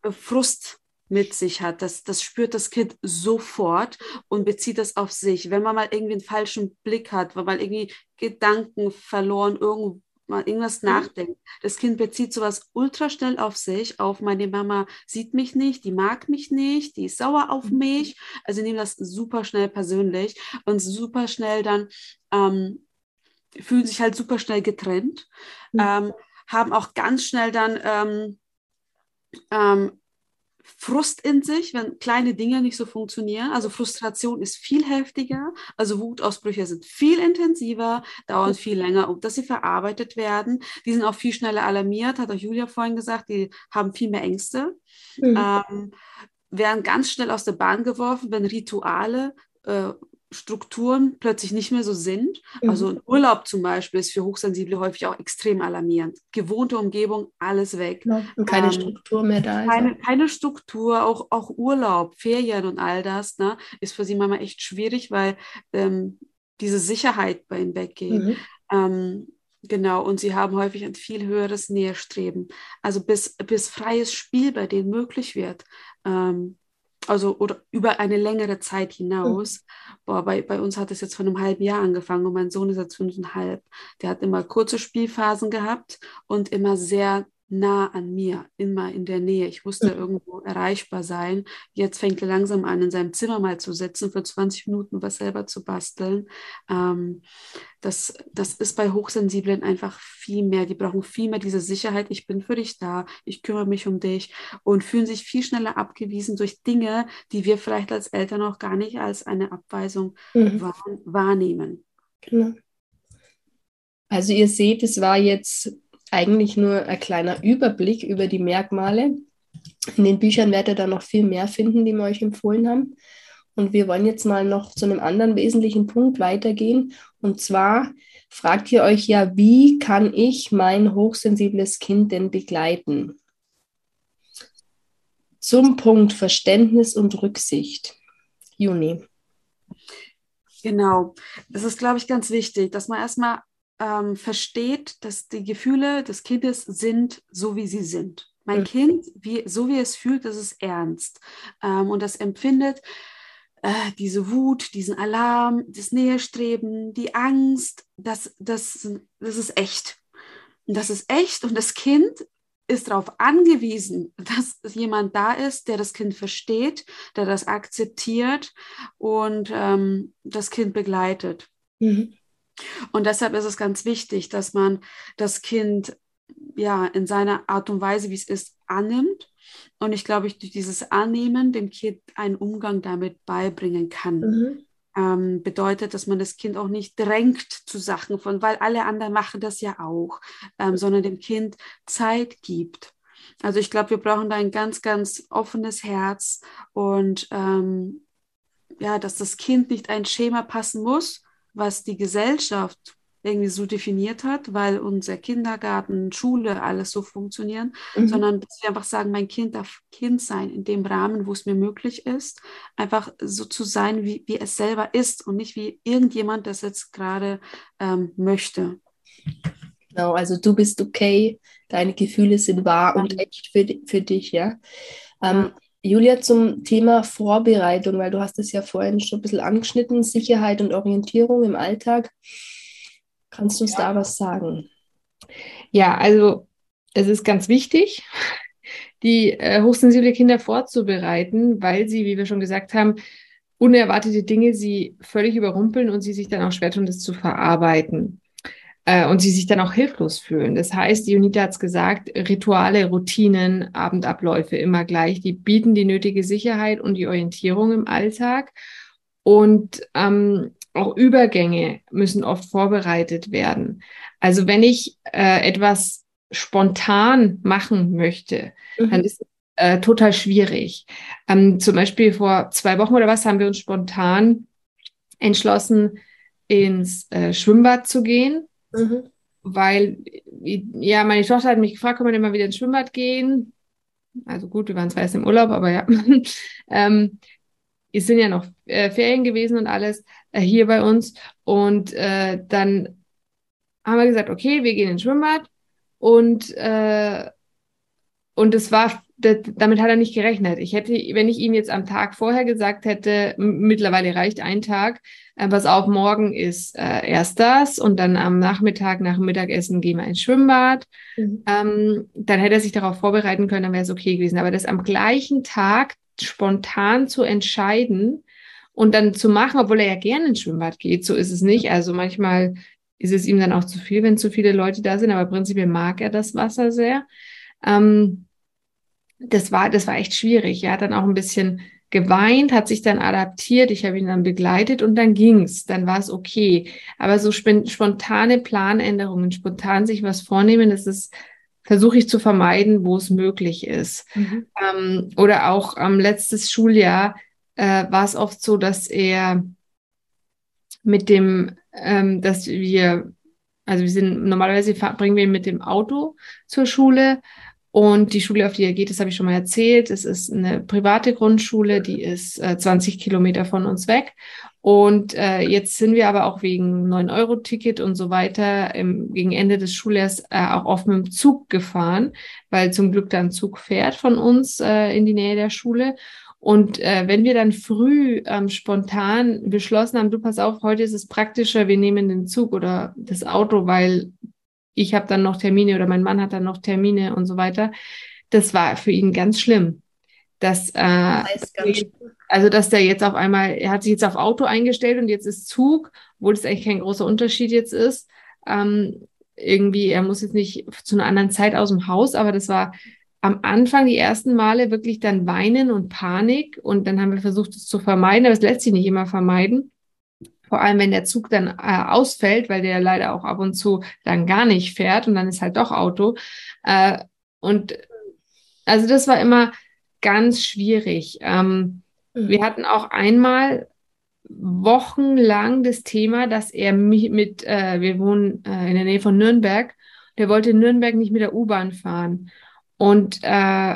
äh, Frust mit sich hat. Das, das spürt das Kind sofort und bezieht das auf sich. Wenn man mal irgendwie einen falschen Blick hat, wenn man irgendwie Gedanken verloren, irgendwo mal irgendwas nachdenkt. Das Kind bezieht sowas ultra schnell auf sich, auf meine Mama sieht mich nicht, die mag mich nicht, die ist sauer auf mich. Also nehmen das super schnell persönlich und super schnell dann ähm, fühlen sich halt super schnell getrennt, Mhm. ähm, haben auch ganz schnell dann ähm, ähm, Frust in sich, wenn kleine Dinge nicht so funktionieren. Also Frustration ist viel heftiger, also Wutausbrüche sind viel intensiver, dauern viel länger, um dass sie verarbeitet werden. Die sind auch viel schneller alarmiert, hat auch Julia vorhin gesagt, die haben viel mehr Ängste, Mhm. ähm, werden ganz schnell aus der Bahn geworfen, wenn Rituale äh, Strukturen plötzlich nicht mehr so sind. Mhm. Also ein Urlaub zum Beispiel ist für Hochsensible häufig auch extrem alarmierend. Gewohnte Umgebung, alles weg. Genau. Und keine Ähm, Struktur mehr da ist. Keine, keine Struktur, auch, auch Urlaub, Ferien und all das, ne, ist für sie manchmal echt schwierig, weil ähm, diese Sicherheit bei ihnen weggeht. Mhm. Ähm, genau, und sie haben häufig ein viel höheres Nähestreben. Also bis, bis freies Spiel bei denen möglich wird. Ähm, also oder über eine längere Zeit hinaus. Boah, bei, bei uns hat es jetzt vor einem halben Jahr angefangen und mein Sohn ist jetzt fünfeinhalb. Der hat immer kurze Spielphasen gehabt und immer sehr nah an mir, immer in der Nähe. Ich musste Mhm. irgendwo erreichbar sein. Jetzt fängt er langsam an, in seinem Zimmer mal zu sitzen, für 20 Minuten was selber zu basteln. Ähm, das, das ist bei Hochsensiblen einfach viel mehr. Die brauchen viel mehr diese Sicherheit. Ich bin für dich da. Ich kümmere mich um dich und fühlen sich viel schneller abgewiesen durch Dinge, die wir vielleicht als Eltern auch gar nicht als eine Abweisung Mhm. wahr, wahrnehmen. Genau. Also ihr seht, es war jetzt eigentlich nur ein kleiner Überblick über die Merkmale. In den Büchern werdet ihr da noch viel mehr finden, die wir euch empfohlen haben. Und wir wollen jetzt mal noch zu einem anderen wesentlichen Punkt weitergehen. Und zwar fragt ihr euch ja, wie kann ich mein hochsensibles Kind denn begleiten? Zum Punkt Verständnis und Rücksicht. Juni. Genau. Das ist, glaube ich, ganz wichtig, dass man erstmal ähm, versteht, dass die Gefühle des Kindes sind so, wie sie sind. Mein Mhm. Kind, wie, so wie es fühlt, das ist ernst. Ähm, und das empfindet äh, diese Wut, diesen Alarm, das Nähestreben, die Angst, das, das, das ist echt. Und das ist echt und das Kind ist darauf angewiesen, dass jemand da ist, der das Kind versteht, der das akzeptiert und ähm, das Kind begleitet. Mhm. Und deshalb ist es ganz wichtig, dass man das Kind ja in seiner Art und Weise, wie es ist, annimmt. Und ich glaube, ich durch dieses Annehmen dem Kind einen Umgang damit beibringen kann. Mhm. Ähm, bedeutet, dass man das Kind auch nicht drängt zu Sachen von, weil alle anderen machen das ja auch, ähm, sondern dem Kind Zeit gibt. Also ich glaube, wir brauchen da ein ganz, ganz offenes Herz und ähm, ja, dass das Kind nicht ein Schema passen muss, was die Gesellschaft irgendwie so definiert hat, weil unser Kindergarten, Schule, alles so funktionieren, Mhm. sondern dass wir einfach sagen, mein Kind darf Kind sein in dem Rahmen, wo es mir möglich ist, einfach so zu sein, wie, wie es selber ist und nicht wie irgendjemand das jetzt gerade ähm, möchte. Genau, also du bist okay, deine Gefühle sind wahr und Ja. echt für, für dich, ja. Ähm, Julia, zum Thema Vorbereitung, weil du hast es ja vorhin schon ein bisschen angeschnitten, Sicherheit und Orientierung im Alltag. Kannst du uns da was sagen? Ja, also es ist ganz wichtig, die äh, hochsensible Kinder vorzubereiten, weil sie, wie wir schon gesagt haben, unerwartete Dinge sie völlig überrumpeln und sie sich dann auch schwer tun, das zu verarbeiten. Äh, und sie sich dann auch hilflos fühlen. Das heißt, die Junita hat es gesagt, Rituale, Routinen, Abendabläufe immer gleich, die bieten die nötige Sicherheit und die Orientierung im Alltag. Und ähm, auch Übergänge müssen oft vorbereitet werden. Also wenn ich äh, etwas spontan machen möchte, mhm. dann ist es äh, total schwierig. Ähm, zum Beispiel vor zwei Wochen oder was haben wir uns spontan entschlossen, ins äh, Schwimmbad zu gehen, mhm. weil ja, meine Tochter hat mich gefragt, kann man immer wieder ins Schwimmbad gehen? Also gut, wir waren zwar erst im Urlaub, aber ja. ähm, es sind ja noch äh, Ferien gewesen und alles äh, hier bei uns. Und äh, dann haben wir gesagt, okay, wir gehen ins Schwimmbad. Und, äh, und es war, das, damit hat er nicht gerechnet. Ich hätte, wenn ich ihm jetzt am Tag vorher gesagt hätte, mittlerweile reicht ein Tag, äh, pass auf, morgen ist äh, erst das und dann am Nachmittag nach dem Mittagessen gehen wir ins Schwimmbad. Mhm. Ähm, dann hätte er sich darauf vorbereiten können, dann wäre es okay gewesen. Aber das am gleichen Tag spontan zu entscheiden und dann zu machen, obwohl er ja gerne ins Schwimmbad geht, so ist es nicht. Also manchmal ist es ihm dann auch zu viel, wenn zu viele Leute da sind, aber prinzipiell mag er das Wasser sehr. Ähm, das war, das war echt schwierig. Er hat dann auch ein bisschen geweint, hat sich dann adaptiert, ich habe ihn dann begleitet und dann ging's, dann war es okay. Aber so spontane Planänderungen, spontan sich was vornehmen, das ist versuche ich zu vermeiden, wo es möglich ist. Mhm. Ähm, oder auch am ähm, letztes Schuljahr äh, war es oft so, dass er mit dem, ähm, dass wir, also wir sind normalerweise bringen wir ihn mit dem Auto zur Schule und die Schule, auf die er geht, das habe ich schon mal erzählt. Es ist eine private Grundschule, die ist äh, 20 Kilometer von uns weg. Und äh, jetzt sind wir aber auch wegen 9-Euro-Ticket und so weiter im, gegen Ende des Schuljahres äh, auch oft mit dem Zug gefahren, weil zum Glück dann Zug fährt von uns äh, in die Nähe der Schule. Und äh, wenn wir dann früh ähm, spontan beschlossen haben, du pass auf, heute ist es praktischer, wir nehmen den Zug oder das Auto, weil ich habe dann noch Termine oder mein Mann hat dann noch Termine und so weiter. Das war für ihn ganz schlimm. Das, äh, das ganz also, dass der jetzt auf einmal, er hat sich jetzt auf Auto eingestellt und jetzt ist Zug, obwohl das eigentlich kein großer Unterschied jetzt ist. Ähm, irgendwie, er muss jetzt nicht zu einer anderen Zeit aus dem Haus, aber das war am Anfang die ersten Male wirklich dann Weinen und Panik und dann haben wir versucht, es zu vermeiden, aber es lässt sich nicht immer vermeiden. Vor allem, wenn der Zug dann äh, ausfällt, weil der leider auch ab und zu dann gar nicht fährt und dann ist halt doch Auto. Äh, und also das war immer ganz schwierig. Ähm, Mhm. Wir hatten auch einmal wochenlang das Thema, dass er mich mit, äh, wir wohnen äh, in der Nähe von Nürnberg, der wollte in Nürnberg nicht mit der U-Bahn fahren. Und äh,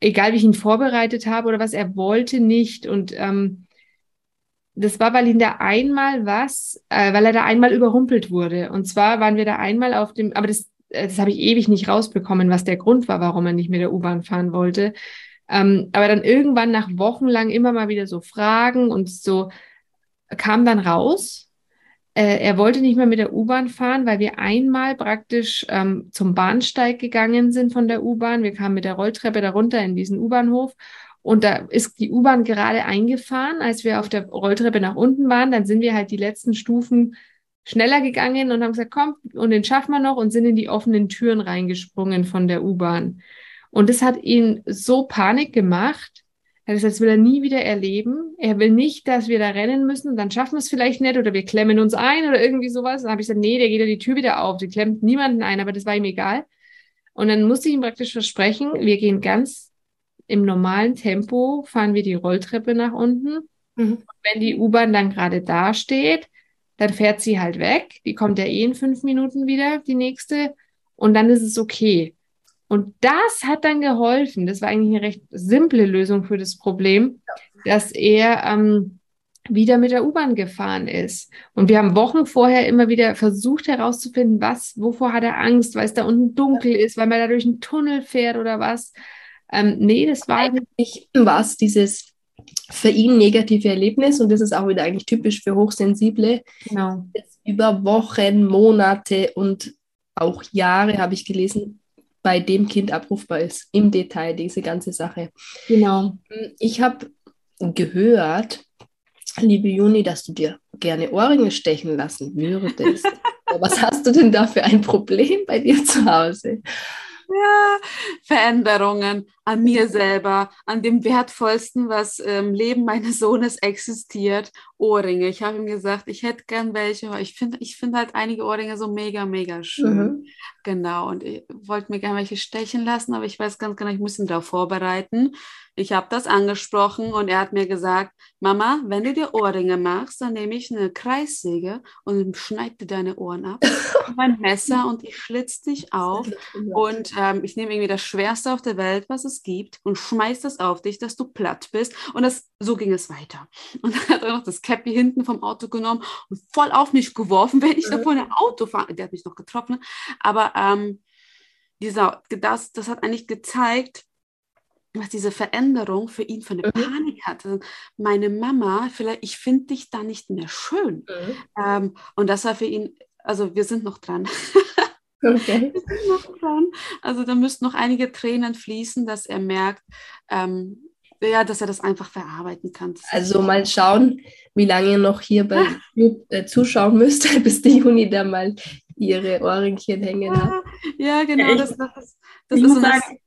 egal wie ich ihn vorbereitet habe oder was, er wollte nicht. Und ähm, das war, weil ihn da einmal was, äh, weil er da einmal überrumpelt wurde. Und zwar waren wir da einmal auf dem, aber das, äh, das habe ich ewig nicht rausbekommen, was der Grund war, warum er nicht mit der U-Bahn fahren wollte. Ähm, aber dann irgendwann nach Wochen lang immer mal wieder so Fragen und so kam dann raus. Äh, er wollte nicht mehr mit der U-Bahn fahren, weil wir einmal praktisch ähm, zum Bahnsteig gegangen sind von der U-Bahn. Wir kamen mit der Rolltreppe darunter in diesen U-Bahnhof und da ist die U-Bahn gerade eingefahren, als wir auf der Rolltreppe nach unten waren. Dann sind wir halt die letzten Stufen schneller gegangen und haben gesagt, komm, und den schaffen wir noch und sind in die offenen Türen reingesprungen von der U-Bahn. Und das hat ihn so Panik gemacht. Er das will er nie wieder erleben. Er will nicht, dass wir da rennen müssen. Dann schaffen wir es vielleicht nicht oder wir klemmen uns ein oder irgendwie sowas. Dann habe ich gesagt, nee, der geht ja die Tür wieder auf. Die klemmt niemanden ein, aber das war ihm egal. Und dann musste ich ihm praktisch versprechen, wir gehen ganz im normalen Tempo, fahren wir die Rolltreppe nach unten. Mhm. wenn die U-Bahn dann gerade da steht, dann fährt sie halt weg. Die kommt ja eh in fünf Minuten wieder, die nächste. Und dann ist es okay. Und das hat dann geholfen. Das war eigentlich eine recht simple Lösung für das Problem, dass er ähm, wieder mit der U-Bahn gefahren ist. Und wir haben Wochen vorher immer wieder versucht herauszufinden, was, wovor hat er Angst, weil es da unten dunkel ist, weil man da durch einen Tunnel fährt oder was. Ähm, nee, das war eigentlich was, dieses für ihn negative Erlebnis und das ist auch wieder eigentlich typisch für Hochsensible. Genau. Über Wochen, Monate und auch Jahre habe ich gelesen, bei dem Kind abrufbar ist, im Detail, diese ganze Sache. Genau. Ich habe gehört, liebe Juni, dass du dir gerne Ohrringe stechen lassen würdest. Was hast du denn da für ein Problem bei dir zu Hause? Ja, Veränderungen an mir selber, an dem wertvollsten, was im Leben meines Sohnes existiert, Ohrringe. Ich habe ihm gesagt, ich hätte gern welche. Ich finde ich find halt einige Ohrringe so mega, mega schön. Mhm. Genau, und ich wollte mir gerne welche stechen lassen, aber ich weiß ganz genau, ich muss ihn darauf vorbereiten. Ich habe das angesprochen und er hat mir gesagt, Mama, wenn du dir Ohrringe machst, dann nehme ich eine Kreissäge und schneide dir deine Ohren ab. mein Messer und ich schlitze dich auf und ähm, ich nehme irgendwie das Schwerste auf der Welt, was es gibt und schmeiß das auf dich, dass du platt bist. Und das, so ging es weiter. Und dann hat er noch das Cappy hinten vom Auto genommen und voll auf mich geworfen, wenn ich da vor ein Auto fahre. Der hat mich noch getroffen. Aber ähm, dieser, das, das hat eigentlich gezeigt, was diese Veränderung für ihn für eine mhm. Panik hatte. Meine Mama, vielleicht, ich finde dich da nicht mehr schön. Mhm. Ähm, und das war für ihn, also wir sind noch dran. Okay. Also da müssten noch einige Tränen fließen, dass er merkt, ähm, ja, dass er das einfach verarbeiten kann. Also mal schauen, wie lange ihr noch hier bei YouTube äh, zuschauen müsst, bis die Juni da mal ihre Ohrringchen hängen hat. Ja, genau. Ja, ich, das, das, das ist so sagen,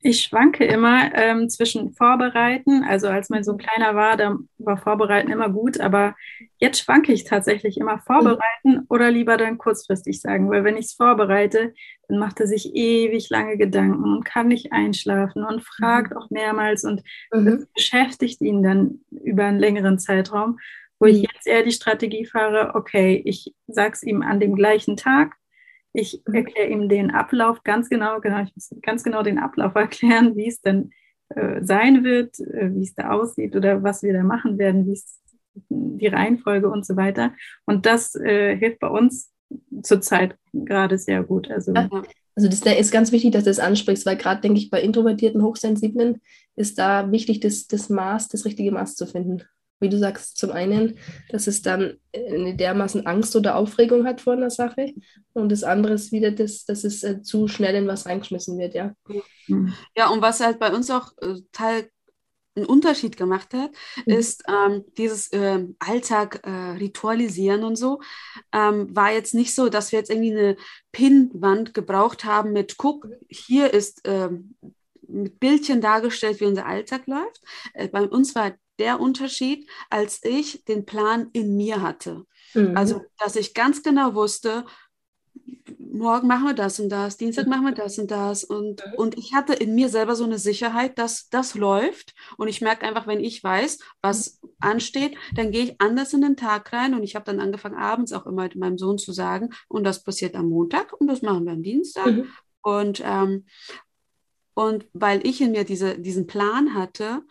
ich schwanke immer ähm, zwischen Vorbereiten, also als mein Sohn kleiner war, da war Vorbereiten immer gut, aber jetzt schwanke ich tatsächlich immer Vorbereiten oder lieber dann kurzfristig sagen, weil wenn ich es vorbereite, dann macht er sich ewig lange Gedanken und kann nicht einschlafen und fragt mhm. auch mehrmals und mhm. beschäftigt ihn dann über einen längeren Zeitraum, wo mhm. ich jetzt eher die Strategie fahre, okay, ich sag's ihm an dem gleichen Tag, ich mhm. erkläre ihm den Ablauf ganz genau, genau, ich muss ganz genau den Ablauf erklären, wie es denn äh, sein wird, äh, wie es da aussieht oder was wir da machen werden, wie es die Reihenfolge und so weiter. Und das äh, hilft bei uns zurzeit gerade sehr gut. Also, also das ist ganz wichtig, dass du das ansprichst, weil gerade, denke ich, bei introvertierten, Hochsensiblen ist da wichtig, das, das Maß, das richtige Maß zu finden wie du sagst, zum einen, dass es dann eine dermaßen Angst oder Aufregung hat vor einer Sache und das andere ist wieder, das, dass es äh, zu schnell in was reingeschmissen wird, ja. Ja, und was halt bei uns auch äh, Teil einen Unterschied gemacht hat, mhm. ist ähm, dieses äh, Alltag äh, ritualisieren und so. Ähm, war jetzt nicht so, dass wir jetzt irgendwie eine Pinnwand gebraucht haben mit, guck, hier ist ähm, mit Bildchen dargestellt, wie unser Alltag läuft. Äh, bei uns war der Unterschied, als ich den Plan in mir hatte. Mhm. Also, dass ich ganz genau wusste, morgen machen wir das und das, Dienstag machen wir das und das. Und, mhm. und ich hatte in mir selber so eine Sicherheit, dass das läuft. Und ich merke einfach, wenn ich weiß, was ansteht, dann gehe ich anders in den Tag rein. Und ich habe dann angefangen, abends auch immer meinem Sohn zu sagen, und das passiert am Montag und das machen wir am Dienstag. Mhm. Und, ähm, und weil ich in mir diese, diesen Plan hatte,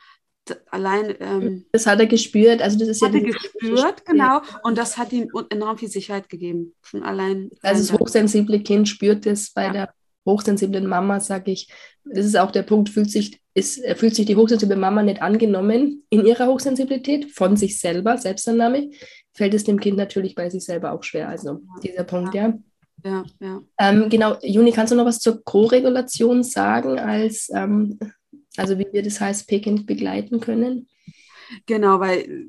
allein. Ähm, das hat er gespürt. Also das ist hat ja er gespürt, genau. Und das hat ihm enorm viel Sicherheit gegeben. Schon allein. Also das hochsensible Kind spürt es bei ja. der hochsensiblen Mama, sage ich. Das ist auch der Punkt, fühlt sich, ist, fühlt sich die hochsensible Mama nicht angenommen in ihrer Hochsensibilität von sich selber, Selbstannahme, fällt es dem Kind natürlich bei sich selber auch schwer. Also dieser Punkt, ja. Ja, ja. Ähm, genau, Juni, kannst du noch was zur Co-Regulation sagen als ähm, also wie wir das HSP-Kind begleiten können? Genau, weil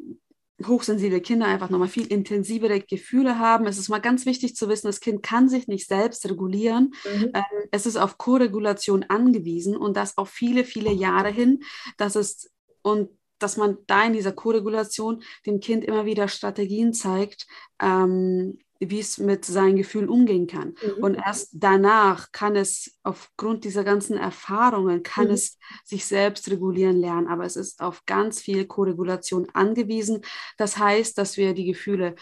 hochsensible Kinder einfach nochmal viel intensivere Gefühle haben. Es ist mal ganz wichtig zu wissen, das Kind kann sich nicht selbst regulieren. Mhm. Ähm, es ist auf Koregulation angewiesen und das auf viele, viele Jahre hin. Das ist und dass man da in dieser Koregulation dem Kind immer wieder Strategien zeigt, ähm, wie es mit seinen Gefühlen umgehen kann. Mhm. Und erst danach kann es aufgrund dieser ganzen Erfahrungen, kann mhm. es sich selbst regulieren lernen. Aber es ist auf ganz viel Koregulation angewiesen. Das heißt, dass wir die Gefühle,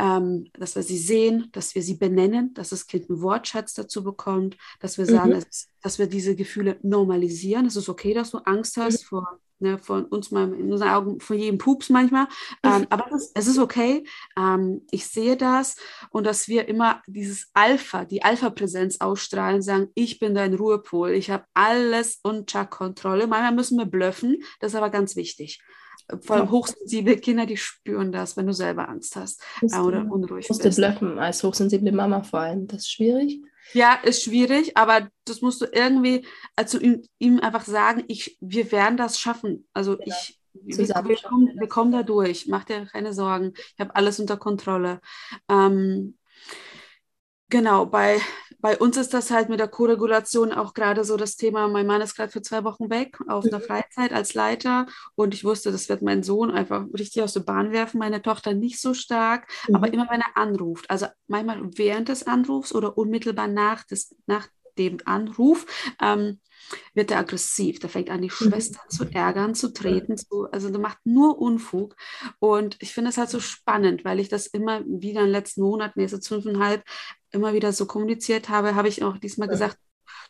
ähm, dass wir sie sehen, dass wir sie benennen, dass das Kind einen Wortschatz dazu bekommt, dass wir sagen, mhm. dass, dass, wir diese Gefühle normalisieren. Es ist okay, dass du Angst hast mhm. vor ne, von uns mal in unseren Augen von jedem Pups manchmal. Ähm, aber es, es, ist okay. Ähm, ich sehe das und dass wir immer dieses Alpha, die Alpha-Präsenz ausstrahlen, sagen, ich bin dein Ruhepol, ich habe alles unter Kontrolle. Manchmal müssen wir blöffen, das ist aber ganz wichtig. Vor allem hochsensible Kinder, die spüren das, wenn du selber Angst hast äh, oder unruhig bist. Du blöffen als hochsensible Mama vor allem. Das ist schwierig. Ja, ist schwierig, aber das musst du irgendwie also ihm, ihm einfach sagen, ich, wir werden das schaffen. Also ja. ich, wir, wir, kommen, wir, kommen, da durch. Mach dir keine Sorgen. Ich habe alles unter Kontrolle. Ähm, Genau, bei, bei uns ist das halt mit der Koregulation auch gerade so das Thema. Mein Mann ist gerade für zwei Wochen weg auf einer mhm. Freizeit als Leiter und ich wusste, das wird mein Sohn einfach richtig aus der Bahn werfen, meine Tochter nicht so stark, mhm. aber immer wenn er anruft, also manchmal während des Anrufs oder unmittelbar nach, des, nach dem Anruf, ähm, wird er aggressiv. Der fängt an, die mhm. Schwester zu ärgern, zu treten, zu, also der macht nur Unfug. Und ich finde es halt so spannend, weil ich das immer wieder in den letzten Monaten, jetzt fünfeinhalb, immer wieder so kommuniziert habe, habe ich auch diesmal gesagt,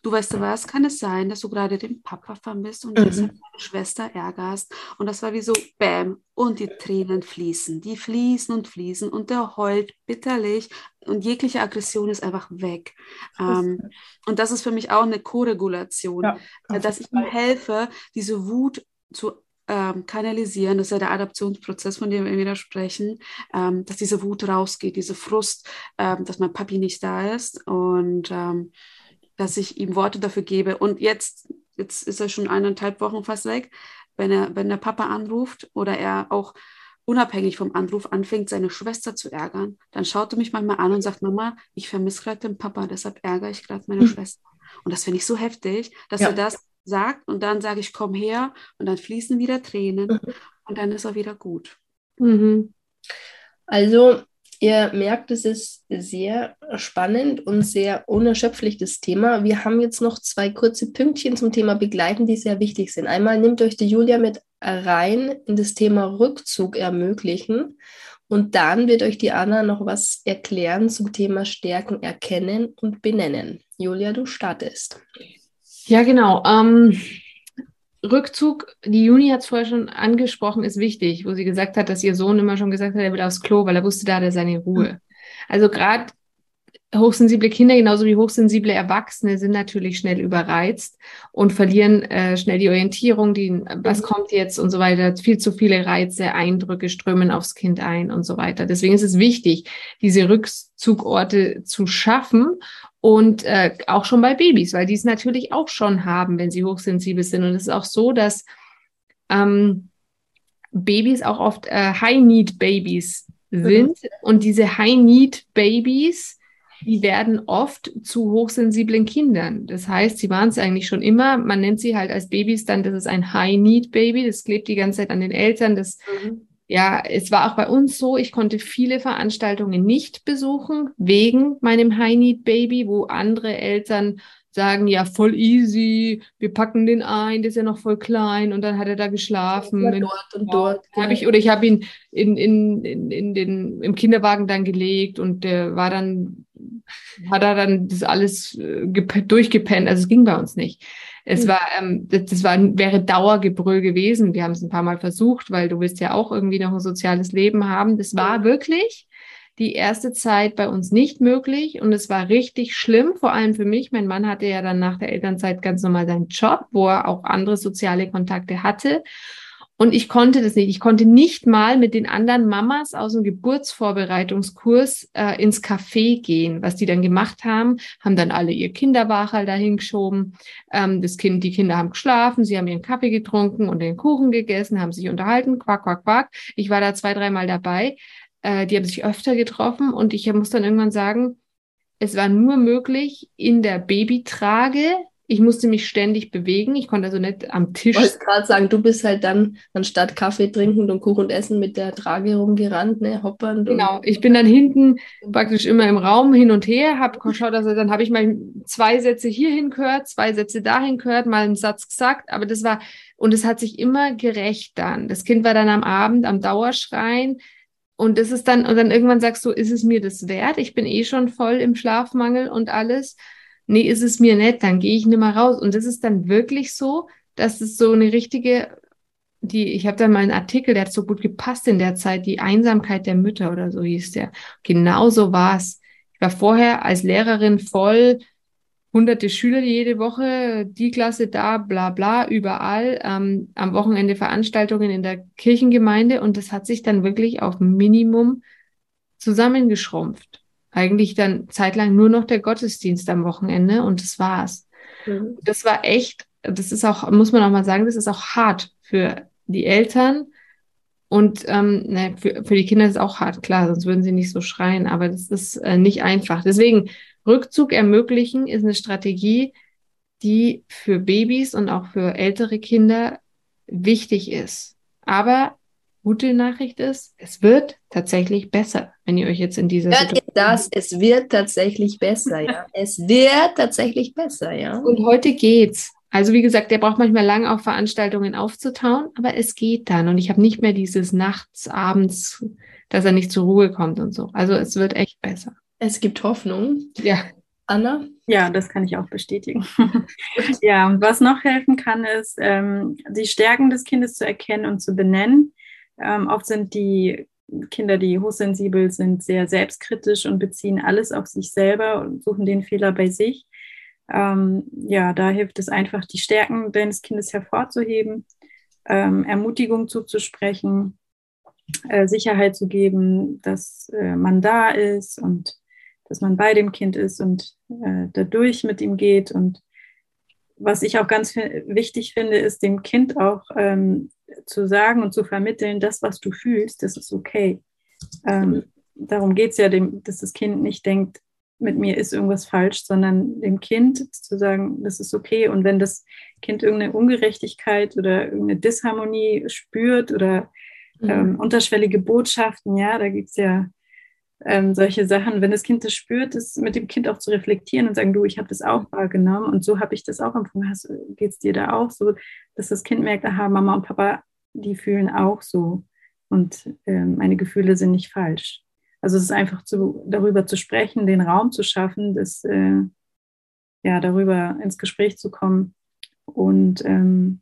Du weißt du was, kann es sein, dass du gerade den Papa vermisst und mhm. deshalb deine Schwester ärgerst? Und das war wie so Bäm und die Tränen fließen, die fließen und fließen und der heult bitterlich und jegliche Aggression ist einfach weg. Ähm, und das ist für mich auch eine Koregulation, ja, äh, dass ich ihm helfe, diese Wut zu ähm, kanalisieren, das ist ja der Adaptionsprozess, von dem wir wieder sprechen, ähm, dass diese Wut rausgeht, diese Frust, ähm, dass mein Papi nicht da ist und ähm, dass ich ihm Worte dafür gebe. Und jetzt, jetzt ist er schon eineinhalb Wochen fast weg, wenn er, wenn der Papa anruft oder er auch unabhängig vom Anruf anfängt, seine Schwester zu ärgern, dann schaut er mich manchmal an und sagt, Mama, ich vermisse gerade den Papa, deshalb ärgere ich gerade meine mhm. Schwester. Und das finde ich so heftig, dass ja. er das sagt und dann sage ich, komm her und dann fließen wieder Tränen mhm. und dann ist er wieder gut. Mhm. Also Ihr merkt, es ist sehr spannend und sehr unerschöpflich, das Thema. Wir haben jetzt noch zwei kurze Pünktchen zum Thema Begleiten, die sehr wichtig sind. Einmal nimmt euch die Julia mit rein in das Thema Rückzug ermöglichen. Und dann wird euch die Anna noch was erklären zum Thema Stärken erkennen und benennen. Julia, du startest. Ja, genau. Ähm, Rückzug, die Juni hat es vorher schon angesprochen, ist wichtig, wo sie gesagt hat, dass ihr Sohn immer schon gesagt hat, er will aufs Klo, weil er wusste, da hat er seine Ruhe. Also gerade hochsensible Kinder, genauso wie hochsensible Erwachsene, sind natürlich schnell überreizt und verlieren äh, schnell die Orientierung, die, was mhm. kommt jetzt und so weiter. Viel zu viele Reize, Eindrücke strömen aufs Kind ein und so weiter. Deswegen ist es wichtig, diese Rückzugorte zu schaffen und äh, auch schon bei Babys, weil die es natürlich auch schon haben, wenn sie hochsensibel sind. Und es ist auch so, dass ähm, Babys auch oft äh, High-Need-Babys mhm. sind. Mhm. Und diese High-Need-Babys, die werden oft zu hochsensiblen Kindern. Das heißt, sie waren es eigentlich schon immer. Man nennt sie halt als Babys dann, das ist ein High-Need-Baby. Das klebt die ganze Zeit an den Eltern. Das mhm ja, es war auch bei uns so, ich konnte viele Veranstaltungen nicht besuchen wegen meinem High Need Baby, wo andere Eltern sagen, ja, voll easy, wir packen den ein, der ist ja noch voll klein und dann hat er da geschlafen. Ja, dort und dort. Hab ich, oder ich habe ihn in, in, in, in den, im Kinderwagen dann gelegt und der war dann, hat er dann das alles äh, durchgepennt. Also es ging bei uns nicht. Es hm. war, ähm, das, das war, wäre Dauergebrüll gewesen. Wir haben es ein paar Mal versucht, weil du willst ja auch irgendwie noch ein soziales Leben haben. Das war wirklich die erste Zeit bei uns nicht möglich und es war richtig schlimm, vor allem für mich. Mein Mann hatte ja dann nach der Elternzeit ganz normal seinen Job, wo er auch andere soziale Kontakte hatte. Und ich konnte das nicht. Ich konnte nicht mal mit den anderen Mamas aus dem Geburtsvorbereitungskurs äh, ins Café gehen. Was die dann gemacht haben, haben dann alle ihr Kinderwachel dahin geschoben. Ähm, das Kind, die Kinder haben geschlafen, sie haben ihren Kaffee getrunken und den Kuchen gegessen, haben sich unterhalten, quack, quack, quack. Ich war da zwei, dreimal dabei. Äh, die haben sich öfter getroffen und ich muss dann irgendwann sagen, es war nur möglich in der Babytrage ich musste mich ständig bewegen. Ich konnte also nicht am Tisch. Ich wollte gerade sagen, du bist halt dann anstatt Kaffee trinken und Kuchen essen mit der Trage rumgerannt, ne, hoppern. Genau, ich bin dann hinten praktisch immer im Raum hin und her, habe geschaut, also dann habe ich mal zwei Sätze hierhin gehört, zwei Sätze dahin gehört, mal einen Satz gesagt, aber das war, und es hat sich immer gerecht dann. Das Kind war dann am Abend am Dauerschreien. Und das ist dann, und dann irgendwann sagst du, ist es mir das wert? Ich bin eh schon voll im Schlafmangel und alles nee, ist es mir nett, dann gehe ich nicht mehr raus. Und das ist dann wirklich so, dass es so eine richtige, die, ich habe da mal einen Artikel, der hat so gut gepasst in der Zeit, die Einsamkeit der Mütter oder so hieß der. Genauso war es. Ich war vorher als Lehrerin voll, hunderte Schüler jede Woche, die Klasse da, bla bla, überall, ähm, am Wochenende Veranstaltungen in der Kirchengemeinde und das hat sich dann wirklich auf Minimum zusammengeschrumpft eigentlich dann zeitlang nur noch der Gottesdienst am Wochenende und das war's. Mhm. Das war echt, das ist auch, muss man auch mal sagen, das ist auch hart für die Eltern und ähm, ne, für, für die Kinder ist es auch hart, klar, sonst würden sie nicht so schreien, aber das ist äh, nicht einfach. Deswegen Rückzug ermöglichen ist eine Strategie, die für Babys und auch für ältere Kinder wichtig ist. Aber gute Nachricht ist, es wird tatsächlich besser, wenn ihr euch jetzt in dieser Hört ihr das? Es wird tatsächlich besser, ja. Es wird tatsächlich besser, ja. Und heute geht's. Also wie gesagt, der braucht manchmal lange auf Veranstaltungen aufzutauen, aber es geht dann. Und ich habe nicht mehr dieses nachts, abends, dass er nicht zur Ruhe kommt und so. Also es wird echt besser. Es gibt Hoffnung. Ja. Anna? Ja, das kann ich auch bestätigen. ja, und was noch helfen kann, ist, ähm, die Stärken des Kindes zu erkennen und zu benennen. Ähm, oft sind die Kinder, die hochsensibel sind, sehr selbstkritisch und beziehen alles auf sich selber und suchen den Fehler bei sich. Ähm, ja, da hilft es einfach, die Stärken deines Kindes hervorzuheben, ähm, Ermutigung zuzusprechen, äh, Sicherheit zu geben, dass äh, man da ist und dass man bei dem Kind ist und äh, dadurch mit ihm geht. Und was ich auch ganz wichtig finde, ist dem Kind auch ähm, zu sagen und zu vermitteln, das, was du fühlst, das ist okay. Ähm, darum geht es ja, dem, dass das Kind nicht denkt, mit mir ist irgendwas falsch, sondern dem Kind zu sagen, das ist okay. Und wenn das Kind irgendeine Ungerechtigkeit oder irgendeine Disharmonie spürt oder mhm. ähm, unterschwellige Botschaften, ja, da gibt es ja ähm, solche Sachen, wenn das Kind das spürt, ist mit dem Kind auch zu reflektieren und sagen, du, ich habe das auch wahrgenommen und so habe ich das auch empfunden. Geht es dir da auch so, dass das Kind merkt, aha, Mama und Papa, die fühlen auch so und ähm, meine Gefühle sind nicht falsch. Also es ist einfach zu, darüber zu sprechen, den Raum zu schaffen, das, äh, ja, darüber ins Gespräch zu kommen und ähm,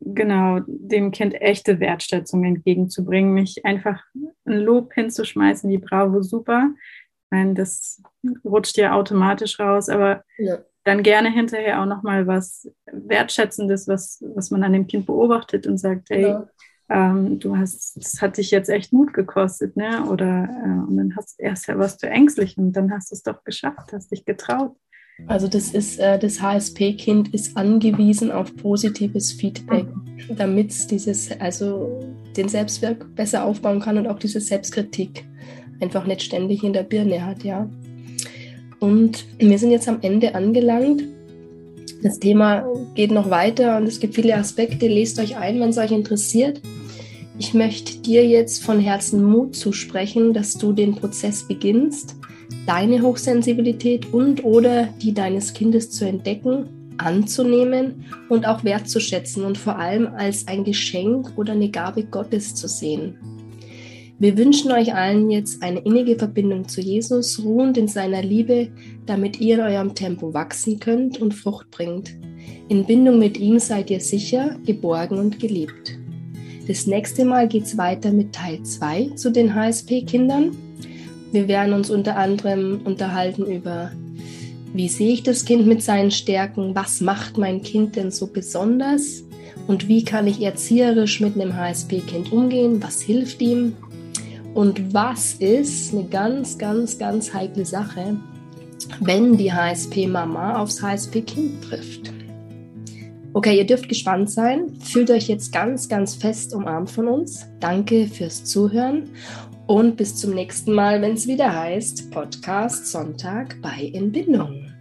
genau dem Kind echte Wertschätzung entgegenzubringen, nicht einfach ein Lob hinzuschmeißen, die Bravo super. Ich meine, das rutscht ja automatisch raus, aber ja. dann gerne hinterher auch nochmal was Wertschätzendes, was, was man an dem Kind beobachtet und sagt, hey, ja ähm, du hast, das hat dich jetzt echt Mut gekostet, ne? Oder äh, und dann hast erst ja was du ängstlich und dann hast du es doch geschafft, hast dich getraut. Also das ist äh, das HSP-Kind ist angewiesen auf positives Feedback, damit es dieses, also den Selbstwert besser aufbauen kann und auch diese Selbstkritik einfach nicht ständig in der Birne hat, ja. Und wir sind jetzt am Ende angelangt. Das Thema geht noch weiter und es gibt viele Aspekte. Lest euch ein, wenn es euch interessiert. Ich möchte dir jetzt von Herzen Mut zusprechen, dass du den Prozess beginnst, deine Hochsensibilität und oder die deines Kindes zu entdecken, anzunehmen und auch wertzuschätzen und vor allem als ein Geschenk oder eine Gabe Gottes zu sehen. Wir wünschen euch allen jetzt eine innige Verbindung zu Jesus, ruhend in seiner Liebe, damit ihr in eurem Tempo wachsen könnt und Frucht bringt. In Bindung mit ihm seid ihr sicher, geborgen und geliebt. Das nächste Mal geht es weiter mit Teil 2 zu den HSP-Kindern. Wir werden uns unter anderem unterhalten über, wie sehe ich das Kind mit seinen Stärken, was macht mein Kind denn so besonders und wie kann ich erzieherisch mit einem HSP-Kind umgehen, was hilft ihm und was ist eine ganz, ganz, ganz heikle Sache, wenn die HSP-Mama aufs HSP-Kind trifft? Okay, ihr dürft gespannt sein. Fühlt euch jetzt ganz, ganz fest umarmt von uns. Danke fürs Zuhören und bis zum nächsten Mal, wenn es wieder heißt Podcast Sonntag bei Entbindung.